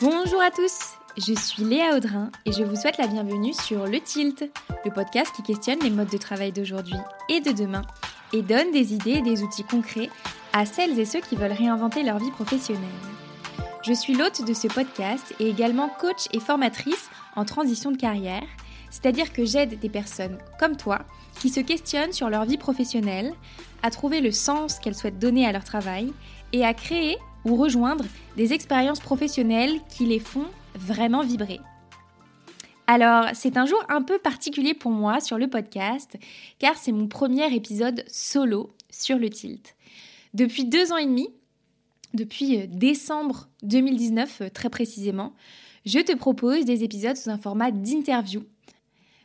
Bonjour à tous, je suis Léa Audrin et je vous souhaite la bienvenue sur Le Tilt, le podcast qui questionne les modes de travail d'aujourd'hui et de demain et donne des idées et des outils concrets à celles et ceux qui veulent réinventer leur vie professionnelle. Je suis l'hôte de ce podcast et également coach et formatrice en transition de carrière, c'est-à-dire que j'aide des personnes comme toi qui se questionnent sur leur vie professionnelle, à trouver le sens qu'elles souhaitent donner à leur travail et à créer ou rejoindre des expériences professionnelles qui les font vraiment vibrer. Alors, c'est un jour un peu particulier pour moi sur le podcast, car c'est mon premier épisode solo sur le tilt. Depuis deux ans et demi, depuis euh, décembre 2019 euh, très précisément, je te propose des épisodes sous un format d'interview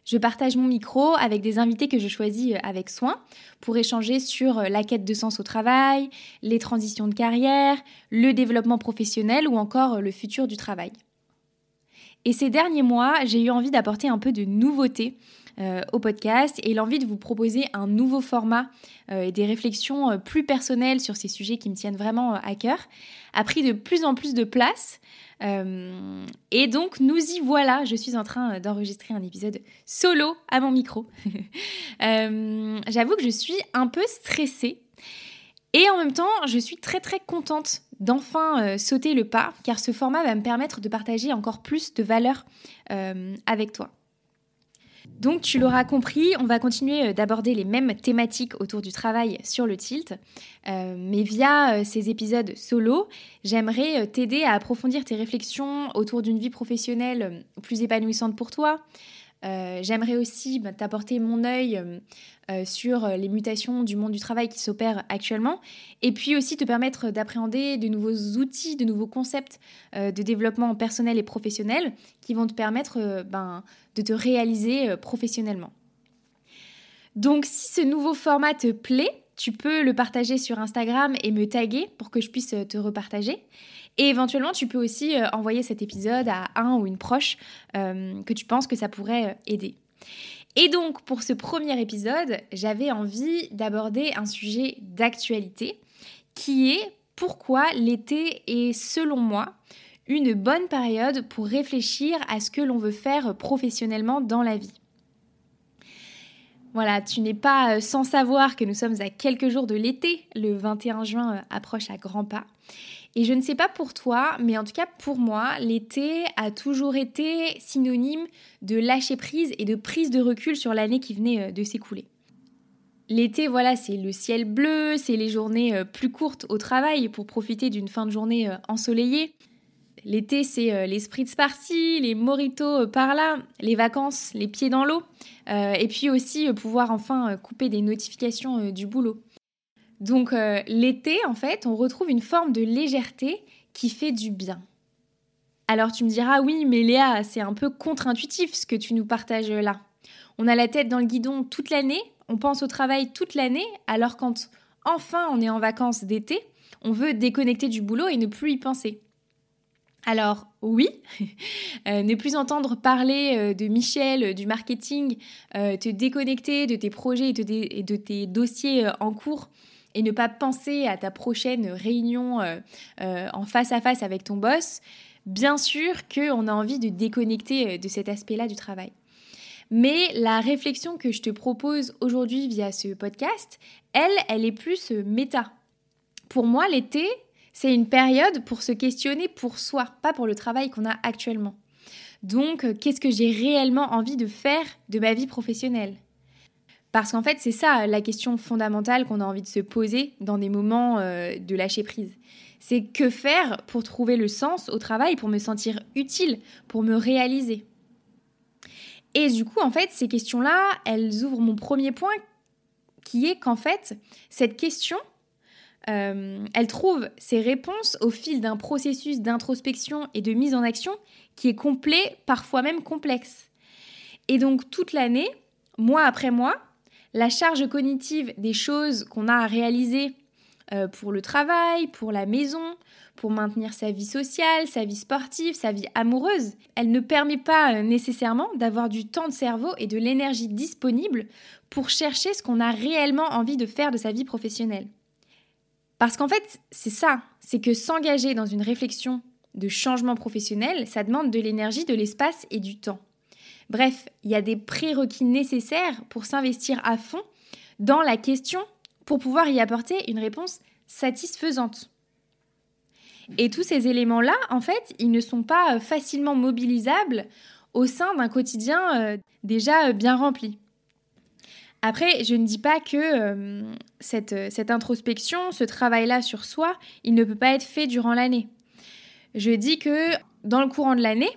je partage mon micro avec des invités que je choisis euh, avec soin pour échanger sur euh, la quête de sens au travail, les transitions de carrière, le développement professionnel ou encore euh, le futur du travail. Et ces derniers mois, j'ai eu envie d'apporter un peu de nouveauté au podcast et l'envie de vous proposer un nouveau format et des réflexions plus personnelles sur ces sujets qui me tiennent vraiment à cœur a pris de plus en plus de place euh, et donc, nous y voilà. Je suis en train d'enregistrer un épisode solo à mon micro. Euh, j'avoue que je suis un peu stressée. Et en même temps, je suis très très contente d'enfin euh, sauter le pas, car ce format va me permettre de partager encore plus de valeur avec toi. Donc tu l'auras compris, on va continuer euh, d'aborder les mêmes thématiques autour du travail sur le tilt, euh, mais via euh, ces épisodes solo, j'aimerais t'aider à approfondir tes réflexions autour d'une vie professionnelle plus épanouissante pour toi, euh, j'aimerais aussi bah, t'apporter mon œil euh, euh, sur les mutations du monde du travail qui s'opèrent actuellement, et puis aussi te permettre d'appréhender de nouveaux outils, de nouveaux concepts de développement personnel et professionnel qui vont te permettre ben, de te réaliser professionnellement. Donc si ce nouveau format te plaît, tu peux le partager sur Instagram et me taguer pour que je puisse te repartager. Et éventuellement, tu peux aussi euh, envoyer cet épisode à un ou une proche euh, que tu penses que ça pourrait euh, aider. Et donc, pour ce premier épisode, j'avais envie d'aborder un sujet d'actualité qui est pourquoi l'été est, selon moi, une bonne période pour réfléchir à ce que l'on veut faire professionnellement dans la vie. Voilà, tu n'es pas sans savoir que nous sommes à quelques jours de l'été, le 21 juin approche à grands pas. Et je ne sais pas pour toi, mais en tout cas pour moi, l'été a toujours été synonyme de lâcher prise et de prise de recul sur l'année qui venait euh, de s'écouler. L'été, voilà, c'est le ciel bleu, c'est les journées euh, plus courtes au travail pour profiter d'une fin de journée euh, ensoleillée. L'été, c'est l'esprit de Sparty, les moritos par là, les vacances, les pieds dans l'eau, et puis aussi pouvoir enfin couper des notifications du boulot. Donc euh, l'été, en fait, on retrouve une forme de légèreté qui fait du bien. Alors tu me diras, oui, mais Léa, c'est un peu contre-intuitif ce que tu nous partages là. On a la tête dans le guidon toute l'année, on pense au travail toute l'année, alors quand enfin on est en vacances d'été, on veut déconnecter du boulot et ne plus y penser. Alors oui, euh, ne plus entendre parler euh, de Michel, du marketing, te déconnecter de tes projets et de tes dossiers en cours et ne pas penser à ta prochaine réunion euh, euh, en face à face avec ton boss, bien sûr qu'on a envie de déconnecter euh, de cet aspect-là du travail. Mais la réflexion que je te propose aujourd'hui via ce podcast, elle, elle est plus méta. Pour moi, l'été, c'est une période pour se questionner pour soi, pas pour le travail qu'on a actuellement. Donc, qu'est-ce que j'ai réellement envie de faire de ma vie professionnelle? Parce qu'en fait, c'est ça la question fondamentale qu'on a envie de se poser dans des moments euh, de lâcher prise. C'est que faire pour trouver le sens au travail, pour me sentir utile, pour me réaliser. Et du coup, en fait, ces questions-là, elles ouvrent mon premier point, qui est qu'en fait, cette question, euh, elle trouve ses réponses au fil d'un processus d'introspection et de mise en action qui est complet, parfois même complexe. Et donc, toute l'année, mois après mois, la charge cognitive des choses qu'on a à réaliser euh, pour le travail, pour la maison, pour maintenir sa vie sociale, sa vie sportive, sa vie amoureuse, elle ne permet pas euh, nécessairement d'avoir du temps de cerveau et de l'énergie disponible pour chercher ce qu'on a réellement envie de faire de sa vie professionnelle. Parce qu'en fait, c'est ça, c'est que s'engager dans une réflexion de changement professionnel, ça demande de l'énergie, de l'espace et du temps. Bref, il y a des prérequis nécessaires pour s'investir à fond dans la question pour pouvoir y apporter une réponse satisfaisante. Et tous ces éléments-là, en fait, ils ne sont pas euh, facilement mobilisables au sein d'un quotidien euh, déjà euh, bien rempli. Après, je ne dis pas que cette, cette introspection, ce travail-là sur soi, il ne peut pas être fait durant l'année. Je dis que dans le courant de l'année,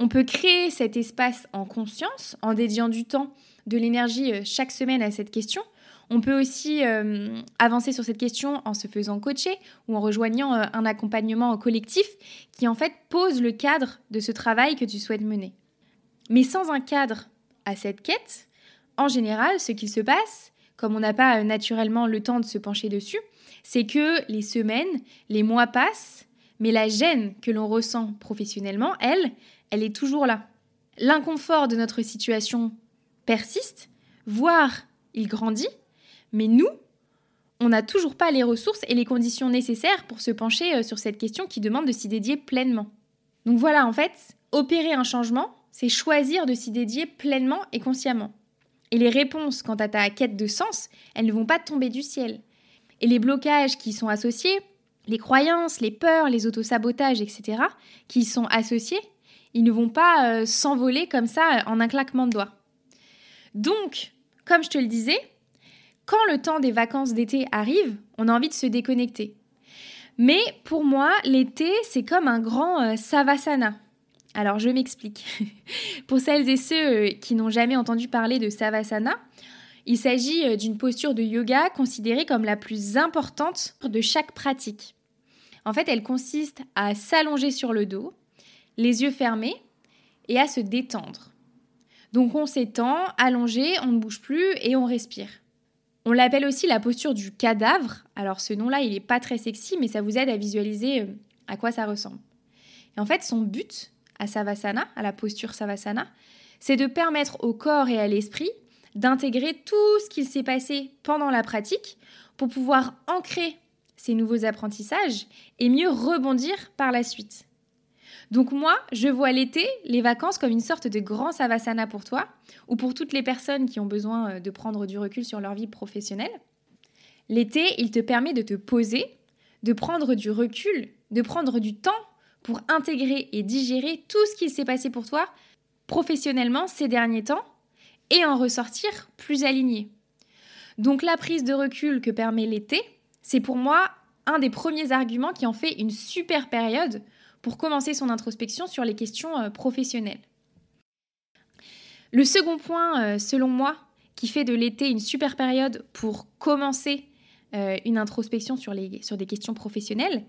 on peut créer cet espace en conscience en dédiant du temps, de l'énergie chaque semaine à cette question on peut aussi euh, avancer sur cette question en se faisant coacher ou en rejoignant euh, un accompagnement collectif qui en fait pose le cadre de ce travail que tu souhaites mener. Mais sans un cadre à cette quête, en général, ce qui se passe, comme on n'a pas euh, naturellement le temps de se pencher dessus, c'est que les semaines, les mois passent, mais la gêne que l'on ressent professionnellement, elle, elle est toujours là. L'inconfort de notre situation persiste, voire il grandit, mais nous, on n'a toujours pas les ressources et les conditions nécessaires pour se pencher euh, sur cette question qui demande de s'y dédier pleinement. Donc voilà, en fait, opérer un changement, c'est choisir de s'y dédier pleinement et consciemment. Et les réponses quant à ta quête de sens, elles ne vont pas tomber du ciel. Et les blocages qui y sont associés, les croyances, les peurs, les autosabotages, etc., qui y sont associés, ils ne vont pas euh, s'envoler comme ça en un claquement de doigts. Donc, comme je te le disais, quand le temps des vacances d'été arrive, on a envie de se déconnecter. Mais pour moi, l'été, c'est comme un grand euh, savasana. Alors je m'explique. pour celles et ceux euh, qui n'ont jamais entendu parler de savasana, il s'agit euh, d'une posture de yoga considérée comme la plus importante de chaque pratique. En fait, elle consiste à s'allonger sur le dos, les yeux fermés, et à se détendre. Donc on s'étend, allongé, on ne bouge plus et on respire. On l'appelle aussi la posture du cadavre. Alors ce nom-là, il n'est pas très sexy, mais ça vous aide à visualiser euh, à quoi ça ressemble. Et en fait, son but à Savasana, à la posture Savasana, c'est de permettre au corps et à l'esprit d'intégrer tout ce qu'il s'est passé pendant la pratique pour pouvoir ancrer ces nouveaux apprentissages et mieux rebondir par la suite. Donc moi, je vois l'été, les vacances comme une sorte de grand savasana pour toi, ou pour toutes les personnes qui ont besoin euh, de prendre du recul sur leur vie professionnelle. L'été, il te permet de te poser, de prendre du recul, de prendre du temps pour intégrer et digérer tout ce qui s'est passé pour toi professionnellement ces derniers temps et en ressortir plus aligné. Donc la prise de recul que permet l'été, c'est pour moi un des premiers arguments qui en fait une super période pour commencer son introspection sur les questions euh, professionnelles. Le second point, euh, selon moi, qui fait de l'été une super période pour commencer euh, une introspection sur, sur des questions professionnelles,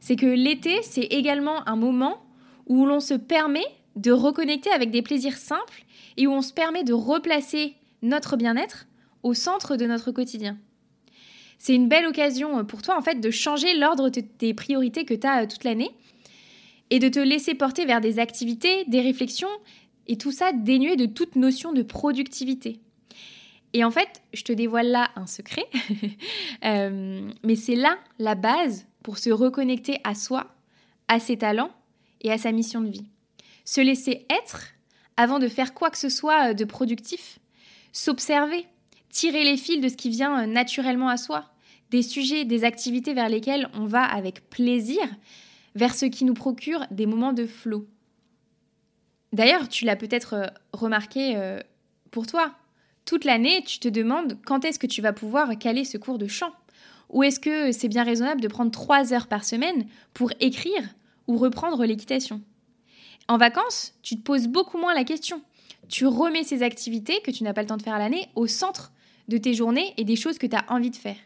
c'est que l'été, c'est également un moment où l'on se permet de reconnecter avec des plaisirs simples et où on se permet de replacer notre bien-être au centre de notre quotidien. C'est une belle occasion pour toi en fait de changer l'ordre de tes priorités que tu as toute l'année et de te laisser porter vers des activités, des réflexions, et tout ça dénué de toute notion de productivité. Et en fait, je te dévoile là un secret, euh, mais c'est là la base pour se reconnecter à soi, à ses talents et à sa mission de vie. Se laisser être avant de faire quoi que ce soit de productif, s'observer, tirer les fils de ce qui vient naturellement à soi, des sujets, des activités vers lesquelles on va avec plaisir, vers ce qui nous procure des moments de flot. D'ailleurs, tu l'as peut-être euh, remarqué euh, pour toi. Toute l'année, tu te demandes quand est-ce que tu vas pouvoir caler ce cours de chant. Ou est-ce que c'est bien raisonnable de prendre trois heures par semaine pour écrire ou reprendre l'équitation? En vacances, tu te poses beaucoup moins la question. Tu remets ces activités que tu n'as pas le temps de faire l'année au centre de tes journées et des choses que tu as envie de faire.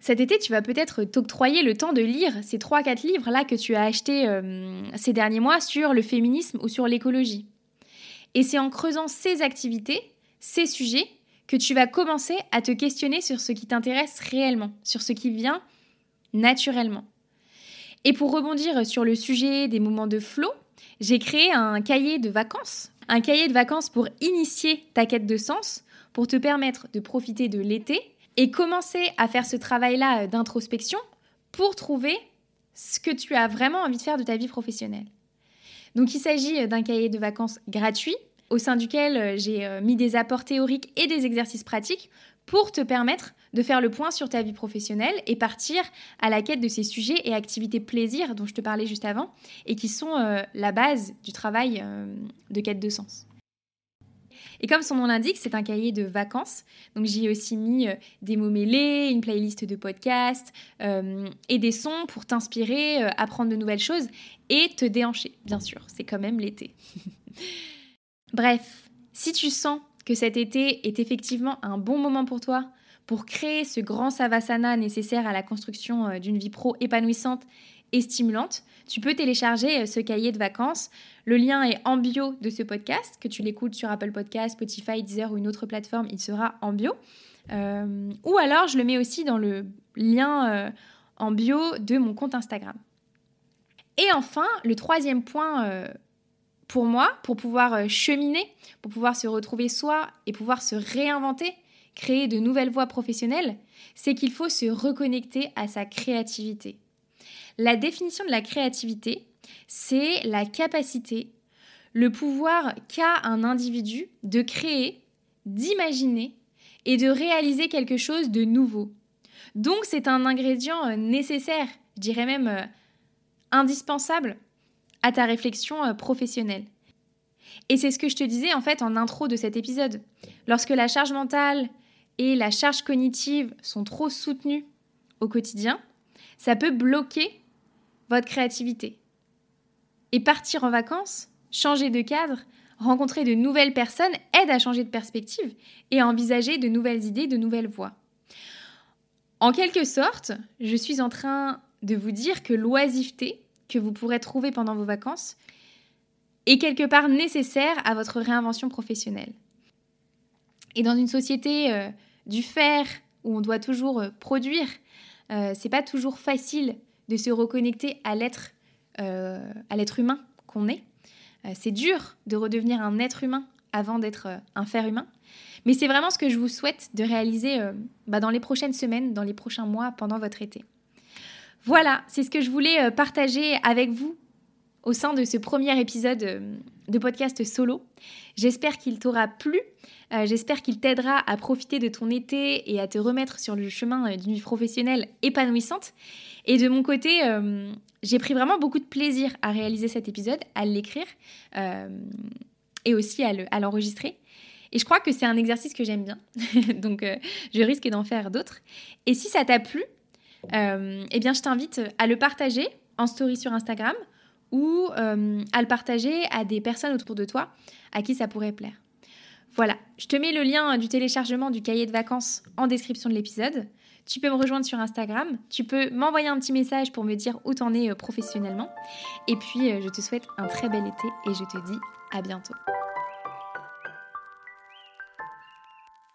Cet été, tu vas peut-être t'octroyer le temps de lire ces 3-4 livres-là que tu as achetés euh, ces derniers mois sur le féminisme ou sur l'écologie. Et c'est en creusant ces activités, ces sujets, que tu vas commencer à te questionner sur ce qui t'intéresse réellement, sur ce qui vient naturellement. Et pour rebondir sur le sujet des moments de flow, j'ai créé un cahier de vacances. Un cahier de vacances pour initier ta quête de sens, pour te permettre de profiter de l'été et commencer à faire ce travail-là d'introspection pour trouver ce que tu as vraiment envie de faire de ta vie professionnelle. Donc il s'agit d'un cahier de vacances gratuit au sein duquel euh, j'ai euh, mis des apports théoriques et des exercices pratiques pour te permettre de faire le point sur ta vie professionnelle et partir à la quête de ces sujets et activités plaisir dont je te parlais juste avant et qui sont euh, la base du travail de quête de sens. Et comme son nom l'indique, c'est un cahier de vacances. Donc j'y ai aussi mis des mots mêlés, une playlist de podcasts et des sons pour t'inspirer, apprendre de nouvelles choses et te déhancher, bien sûr. C'est quand même l'été. Bref, si tu sens que cet été est effectivement un bon moment pour toi, pour créer ce grand savasana nécessaire à la construction euh, d'une vie pro épanouissante et stimulante, tu peux télécharger euh, ce cahier de vacances. Le lien est en bio de ce podcast, que tu l'écoutes sur Apple Podcast, Spotify, Deezer ou une autre plateforme, il sera en bio. Euh, ou alors je le mets aussi dans le lien en bio de mon compte Instagram. Et enfin, le troisième point pour moi, pour pouvoir euh, cheminer, pour pouvoir se retrouver soi et pouvoir se réinventer, créer de nouvelles voies professionnelles, c'est qu'il faut se reconnecter à sa créativité. La définition de la créativité, c'est la capacité, le pouvoir qu'a un individu de créer, d'imaginer et de réaliser quelque chose de nouveau. Donc c'est un ingrédient euh, nécessaire, je dirais même euh, indispensable à ta réflexion euh, professionnelle. Et c'est ce que je te disais en fait en intro de cet épisode. Lorsque la charge mentale et la charge cognitive sont trop soutenues au quotidien, ça peut bloquer votre créativité. Et partir en vacances, changer de cadre, rencontrer de nouvelles personnes aide à changer de perspective et à envisager de nouvelles idées, de nouvelles voies. En quelque sorte, je suis en train de vous dire que l'oisiveté que vous pourrez trouver pendant vos vacances est quelque part nécessaire à votre réinvention professionnelle. Et dans une société euh, du faire où on doit toujours euh, produire, euh, c'est pas toujours facile de se reconnecter à l'être à l'être humain qu'on est. c'est dur de redevenir un être humain avant d'être un faire humain. Mais c'est vraiment ce que je vous souhaite de réaliser bah, dans les prochaines semaines, dans les prochains mois, pendant votre été. Voilà, c'est ce que je voulais euh, partager avec vous au sein de ce premier épisode euh, de podcast solo. J'espère qu'il t'aura plu, euh, j'espère qu'il t'aidera à profiter de ton été et à te remettre sur le chemin d'une vie professionnelle épanouissante. Et de mon côté, j'ai pris vraiment beaucoup de plaisir à réaliser cet épisode, à l'écrire et aussi à l'enregistrer. et je crois que c'est un exercice que j'aime bien, donc je risque d'en faire d'autres. Et si ça t'a plu, euh, eh bien, je t'invite à le partager en story sur Instagram ou euh, à le partager à des personnes autour de toi à qui ça pourrait plaire. Voilà, je te mets le lien du téléchargement du cahier de vacances en description de l'épisode. Tu peux me rejoindre sur Instagram, tu peux m'envoyer un petit message pour me dire où t'en es euh, professionnellement. Et puis, je te souhaite un très bel été et je te dis à bientôt.